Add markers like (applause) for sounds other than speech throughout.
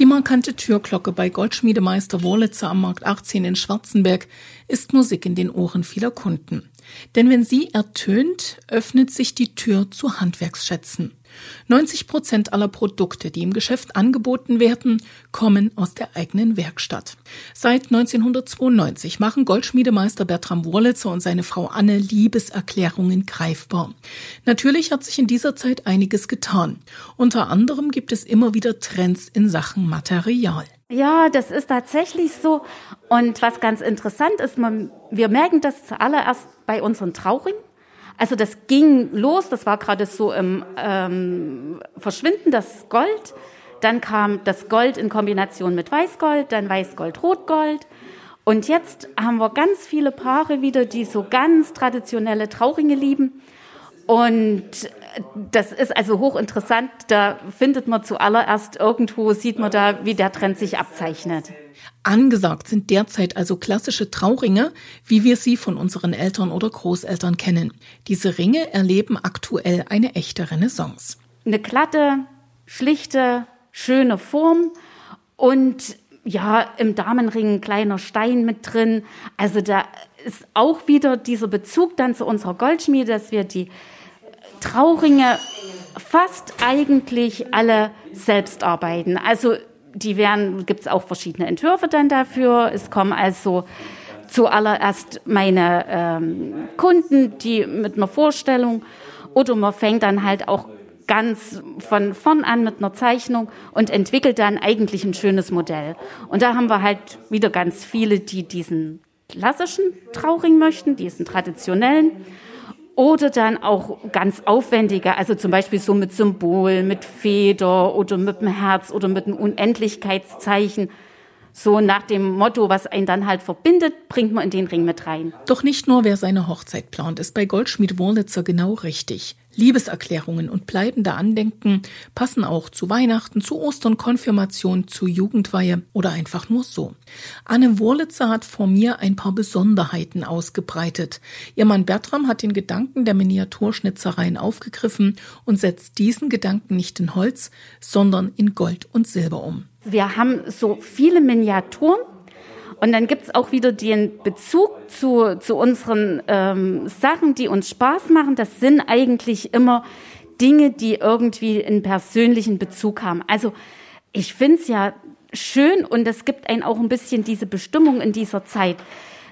Die markante Türglocke bei Goldschmiedemeister Wurlitzer am Markt 18 in Schwarzenberg ist Musik in den Ohren vieler Kunden. Denn wenn sie ertönt, öffnet sich die Tür zu Handwerksschätzen. 90 Prozent aller Produkte, die im Geschäft angeboten werden, kommen aus der eigenen Werkstatt. Seit 1992 machen Goldschmiedemeister Bertram Wurlitzer und seine Frau Anne Liebeserklärungen greifbar. Natürlich hat sich in dieser Zeit einiges getan. Unter anderem gibt es immer wieder Trends in Sachen Material. Ja, das ist tatsächlich so. Und was ganz interessant ist, man, wir merken das zuallererst bei unseren Trauringen. Also das ging los, das war gerade so im ähm, Verschwinden, das Gold. Dann kam das Gold in Kombination mit Weißgold, dann Weißgold, Rotgold. Und jetzt haben wir ganz viele Paare wieder, die so ganz traditionelle Trauringe lieben. Und das ist also hochinteressant. Da findet man zuallererst irgendwo, sieht man da, wie der Trend sich abzeichnet. Angesagt sind derzeit also klassische Trauringe, wie wir sie von unseren Eltern oder Großeltern kennen. Diese Ringe erleben aktuell eine echte Renaissance. Eine glatte, schlichte, schöne Form und ja, im Damenring ein kleiner Stein mit drin. Also da ist auch wieder dieser Bezug dann zu unserer Goldschmiede, dass wir die Trauringe fast eigentlich alle selbst arbeiten. Also die werden, gibt es auch verschiedene Entwürfe dann dafür. Es kommen also zuallererst meine ähm, Kunden, die mit einer Vorstellung oder man fängt dann halt auch ganz von vorn an mit einer Zeichnung und entwickelt dann eigentlich ein schönes Modell. Und da haben wir halt wieder ganz viele, die diesen klassischen Trauring möchten, diesen traditionellen oder dann auch ganz aufwendige, also zum Beispiel so mit Symbol, mit Feder oder mit dem Herz oder mit einem Unendlichkeitszeichen. So nach dem Motto, was einen dann halt verbindet, bringt man in den Ring mit rein. Doch nicht nur wer seine Hochzeit plant, ist bei Goldschmied Wurlitzer genau richtig. Liebeserklärungen und bleibende Andenken passen auch zu Weihnachten, zu Ostern, Konfirmation, zu Jugendweihe oder einfach nur so. Anne Wurlitzer hat vor mir ein paar Besonderheiten ausgebreitet. Ihr Mann Bertram hat den Gedanken der Miniaturschnitzereien aufgegriffen und setzt diesen Gedanken nicht in Holz, sondern in Gold und Silber um. Wir haben so viele Miniaturen und dann gibt es auch wieder den Bezug zu, zu unseren ähm, Sachen, die uns Spaß machen. Das sind eigentlich immer Dinge, die irgendwie einen persönlichen Bezug haben. Also ich finde es ja schön und es gibt einen auch ein bisschen diese Bestimmung in dieser Zeit,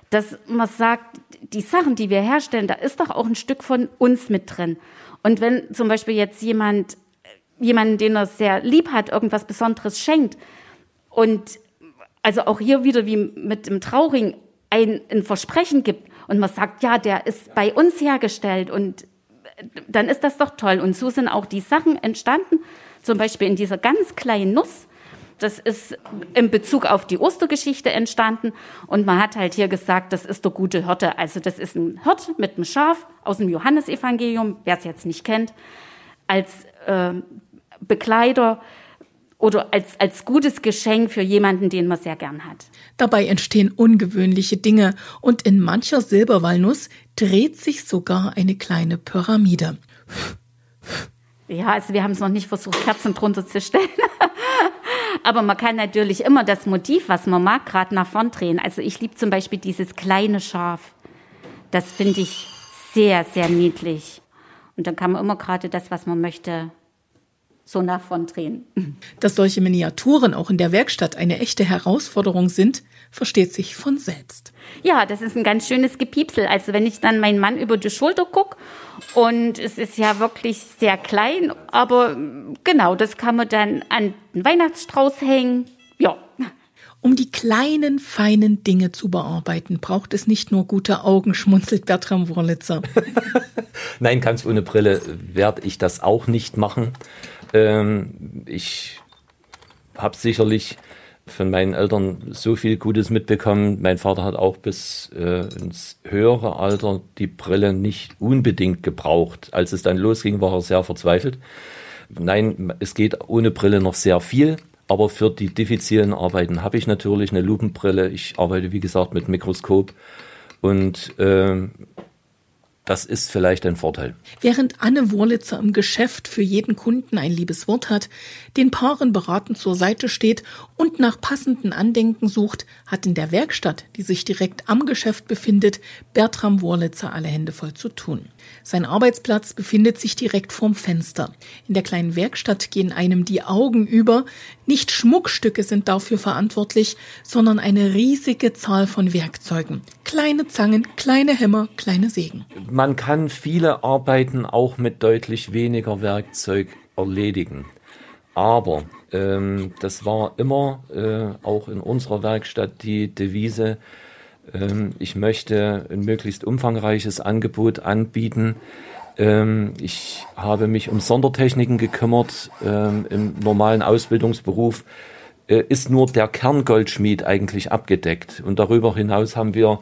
dass man sagt, die Sachen, die wir herstellen, da ist doch auch ein Stück von uns mit drin. Und wenn zum Beispiel jetzt jemand, jemanden, den er sehr lieb hat, irgendwas Besonderes schenkt und also auch hier wieder wie mit dem Trauring ein, ein Versprechen gibt und man sagt, ja, der ist bei uns hergestellt und dann ist das doch toll. Und so sind auch die Sachen entstanden, zum Beispiel in dieser ganz kleinen Nuss. Das ist in Bezug auf die Ostergeschichte entstanden. Und man hat halt hier gesagt, das ist der gute Hirte. Also das ist ein Hirt mit einem Schaf aus dem Johannesevangelium, wer es jetzt nicht kennt, als äh, Begleiter oder als, als gutes Geschenk für jemanden, den man sehr gern hat. Dabei entstehen ungewöhnliche Dinge und in mancher Silberwalnuss dreht sich sogar eine kleine Pyramide. Ja, also wir haben es noch nicht versucht, Kerzen drunter zu stellen. (laughs) Aber man kann natürlich immer das Motiv, was man mag, gerade nach vorn drehen. Also ich liebe zum Beispiel dieses kleine Schaf. Das finde ich sehr, sehr niedlich. Und dann kann man immer gerade das, was man möchte, so nach von drehen. Dass solche Miniaturen auch in der Werkstatt eine echte Herausforderung sind, versteht sich von selbst. Ja, das ist ein ganz schönes Gepiepsel. Also wenn ich dann meinen Mann über die Schulter gucke und es ist ja wirklich sehr klein, aber genau, das kann man dann an den Weihnachtsstrauß hängen. Ja. Um die kleinen, feinen Dinge zu bearbeiten, braucht es nicht nur gute Augen, schmunzelt Bertram Wurlitzer. (laughs) Nein, ganz ohne Brille werde ich das auch nicht machen. Ähm, ich habe sicherlich von meinen Eltern so viel Gutes mitbekommen. Mein Vater hat auch bis äh, ins höhere Alter die Brille nicht unbedingt gebraucht. Als es dann losging, war er sehr verzweifelt. Nein, es geht ohne Brille noch sehr viel. Aber für die diffizilen Arbeiten habe ich natürlich eine Lupenbrille. Ich arbeite, wie gesagt, mit Mikroskop. Und äh, das ist vielleicht ein Vorteil. Während Anne Wurlitzer im Geschäft für jeden Kunden ein liebes Wort hat, den Paaren beratend zur Seite steht und nach passenden Andenken sucht, hat in der Werkstatt, die sich direkt am Geschäft befindet, Bertram Wurlitzer alle Hände voll zu tun. Sein Arbeitsplatz befindet sich direkt vorm Fenster. In der kleinen Werkstatt gehen einem die Augen über. Nicht Schmuckstücke sind dafür verantwortlich, sondern eine riesige Zahl von Werkzeugen. Kleine Zangen, kleine Hämmer, kleine Sägen. Man kann viele Arbeiten auch mit deutlich weniger Werkzeug erledigen. Aber ähm, das war immer äh, auch in unserer Werkstatt die Devise, ähm, ich möchte ein möglichst umfangreiches Angebot anbieten. Ähm, ich habe mich um Sondertechniken gekümmert. Ähm, Im normalen Ausbildungsberuf äh, ist nur der Kerngoldschmied eigentlich abgedeckt. Und darüber hinaus haben wir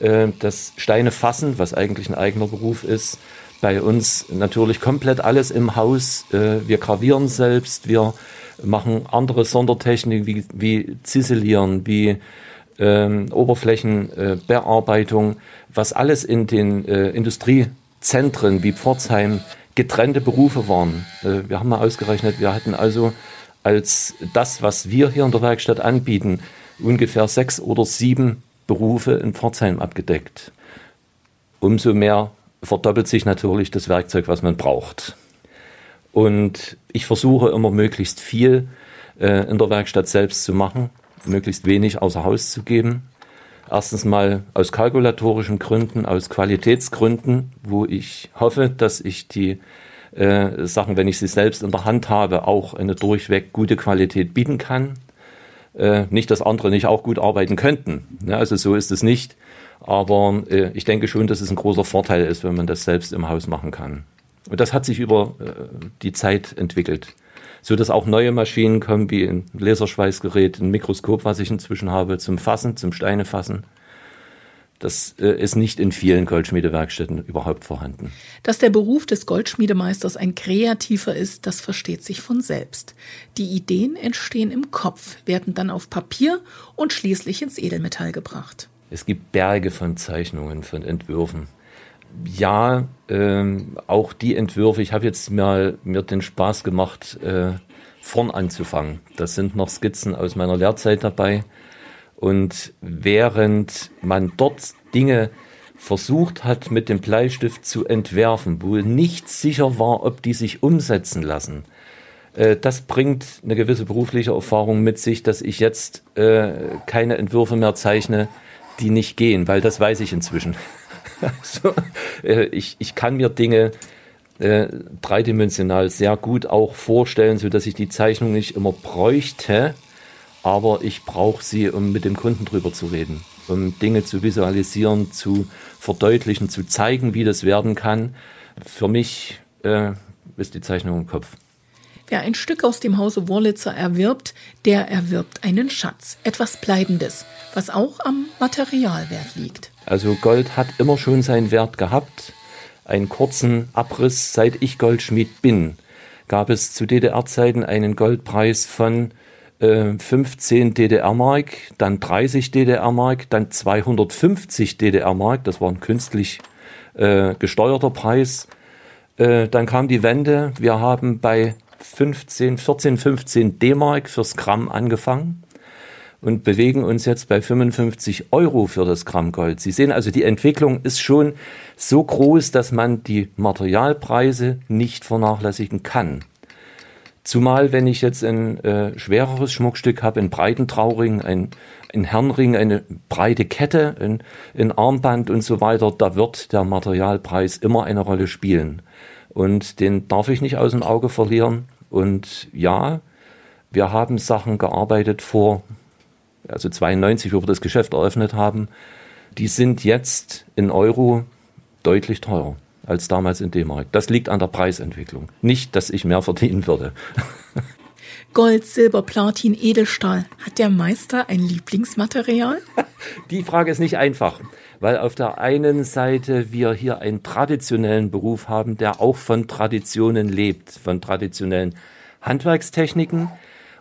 äh, das Steine fassen, was eigentlich ein eigener Beruf ist. Bei uns natürlich komplett alles im Haus. Äh, wir gravieren selbst, wir machen andere Sondertechniken wie, wie Ziselieren, wie ähm, Oberflächenbearbeitung, äh, was alles in den äh, Industriezentren wie Pforzheim getrennte Berufe waren. Äh, wir haben mal ausgerechnet, wir hatten also als das, was wir hier in der Werkstatt anbieten, ungefähr sechs oder sieben Berufe in Pforzheim abgedeckt. Umso mehr verdoppelt sich natürlich das Werkzeug, was man braucht. Und ich versuche immer möglichst viel äh, in der Werkstatt selbst zu machen möglichst wenig außer Haus zu geben. Erstens mal aus kalkulatorischen Gründen, aus Qualitätsgründen, wo ich hoffe, dass ich die äh, Sachen, wenn ich sie selbst in der Hand habe, auch eine durchweg gute Qualität bieten kann. Äh, nicht, dass andere nicht auch gut arbeiten könnten. Ja, also so ist es nicht. Aber äh, ich denke schon, dass es ein großer Vorteil ist, wenn man das selbst im Haus machen kann. Und das hat sich über äh, die Zeit entwickelt so dass auch neue Maschinen kommen, wie ein Laserschweißgerät, ein Mikroskop, was ich inzwischen habe, zum Fassen, zum Steinefassen. Das äh, ist nicht in vielen Goldschmiedewerkstätten überhaupt vorhanden. Dass der Beruf des Goldschmiedemeisters ein kreativer ist, das versteht sich von selbst. Die Ideen entstehen im Kopf, werden dann auf Papier und schließlich ins Edelmetall gebracht. Es gibt Berge von Zeichnungen, von Entwürfen ja, ähm, auch die Entwürfe, ich habe jetzt mal mir den Spaß gemacht, äh, vorn anzufangen. Das sind noch Skizzen aus meiner Lehrzeit dabei. Und während man dort Dinge versucht hat, mit dem Bleistift zu entwerfen, wo nicht sicher war, ob die sich umsetzen lassen, äh, das bringt eine gewisse berufliche Erfahrung mit sich, dass ich jetzt äh, keine Entwürfe mehr zeichne, die nicht gehen, weil das weiß ich inzwischen. (laughs) Also, äh, ich, ich kann mir Dinge äh, dreidimensional sehr gut auch vorstellen, so dass ich die Zeichnung nicht immer bräuchte, aber ich brauche sie, um mit dem Kunden drüber zu reden, um Dinge zu visualisieren, zu verdeutlichen, zu zeigen, wie das werden kann. Für mich äh, ist die Zeichnung im Kopf. Wer ein Stück aus dem Hause Wurlitzer erwirbt, der erwirbt einen Schatz, etwas Bleibendes, was auch am Materialwert liegt. Also Gold hat immer schon seinen Wert gehabt. Einen kurzen Abriss, seit ich Goldschmied bin, gab es zu DDR-Zeiten einen Goldpreis von äh, 15 DDR-Mark, dann 30 DDR-Mark, dann 250 DDR-Mark, das war ein künstlich äh, gesteuerter Preis. Äh, dann kam die Wende, wir haben bei 15, 14, 15 D-Mark fürs Gramm angefangen und bewegen uns jetzt bei 55 Euro für das Gramm Gold. Sie sehen also, die Entwicklung ist schon so groß, dass man die Materialpreise nicht vernachlässigen kann. Zumal, wenn ich jetzt ein äh, schwereres Schmuckstück habe, einen breiten Trauring, ein, ein Herrenring, eine breite Kette, ein, ein Armband und so weiter, da wird der Materialpreis immer eine Rolle spielen. Und den darf ich nicht aus dem Auge verlieren. Und ja, wir haben Sachen gearbeitet vor, also 92, wo wir das Geschäft eröffnet haben. Die sind jetzt in Euro deutlich teurer als damals in D-Mark. Das liegt an der Preisentwicklung. Nicht, dass ich mehr verdienen würde. (laughs) Gold, Silber, Platin, Edelstahl. Hat der Meister ein Lieblingsmaterial? (laughs) Die Frage ist nicht einfach weil auf der einen Seite wir hier einen traditionellen Beruf haben, der auch von Traditionen lebt, von traditionellen Handwerkstechniken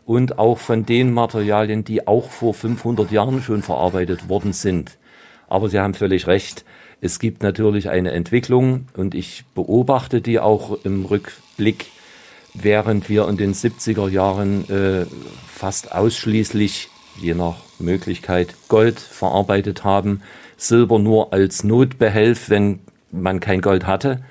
und auch von den Materialien, die auch vor 500 Jahren schon verarbeitet worden sind. Aber Sie haben völlig recht. Es gibt natürlich eine Entwicklung und ich beobachte die auch im Rückblick, während wir in den 70er Jahren äh, fast ausschließlich, je nach Möglichkeit, Gold verarbeitet haben, Silber nur als Notbehelf, wenn man kein Gold hatte,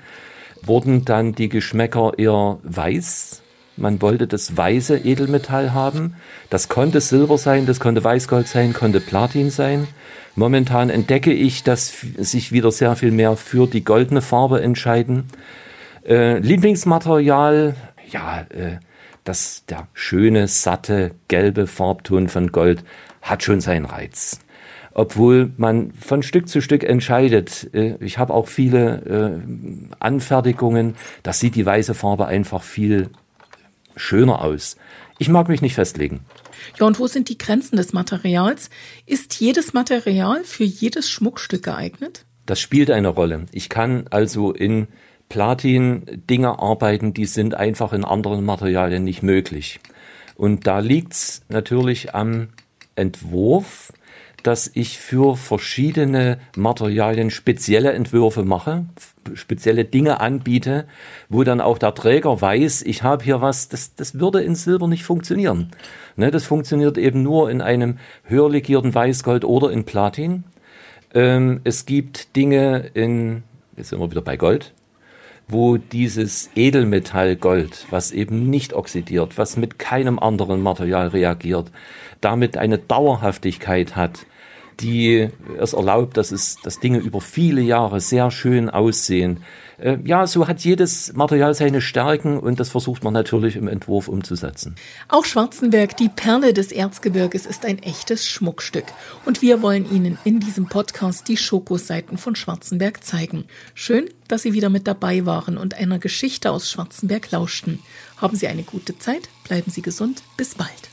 wurden dann die Geschmäcker eher weiß. Man wollte das weiße Edelmetall haben. Das konnte Silber sein, das konnte Weißgold sein, konnte Platin sein. Momentan entdecke ich, dass sich wieder sehr viel mehr für die goldene Farbe entscheiden. Äh, Lieblingsmaterial, ja, äh, das, der schöne, satte, gelbe Farbton von Gold hat schon seinen Reiz obwohl man von Stück zu Stück entscheidet. Äh, ich habe auch viele äh, Anfertigungen, da sieht die weiße Farbe einfach viel schöner aus. Ich mag mich nicht festlegen. Ja, und wo sind die Grenzen des Materials? Ist jedes Material für jedes Schmuckstück geeignet? Das spielt eine Rolle. Ich kann also in Platin Dinge arbeiten, die sind einfach in anderen Materialien nicht möglich. Und da liegt's natürlich am Entwurf, dass ich für verschiedene Materialien spezielle Entwürfe mache, spezielle Dinge anbiete, wo dann auch der Träger weiß, ich habe hier was, das, das würde in Silber nicht funktionieren. Ne, das funktioniert eben nur in einem höher legierten Weißgold oder in Platin. Ähm, es gibt Dinge in, jetzt sind wir wieder bei Gold, wo dieses Edelmetall Gold, was eben nicht oxidiert, was mit keinem anderen Material reagiert, damit eine Dauerhaftigkeit hat, die es erlaubt, dass es, dass Dinge über viele Jahre sehr schön aussehen. Äh, ja, so hat jedes Material seine Stärken und das versucht man natürlich im Entwurf umzusetzen. Auch Schwarzenberg, die Perle des Erzgebirges, ist ein echtes Schmuckstück. Und wir wollen Ihnen in diesem Podcast die Schokoseiten von Schwarzenberg zeigen. Schön, dass Sie wieder mit dabei waren und einer Geschichte aus Schwarzenberg lauschten. Haben Sie eine gute Zeit, bleiben Sie gesund, bis bald.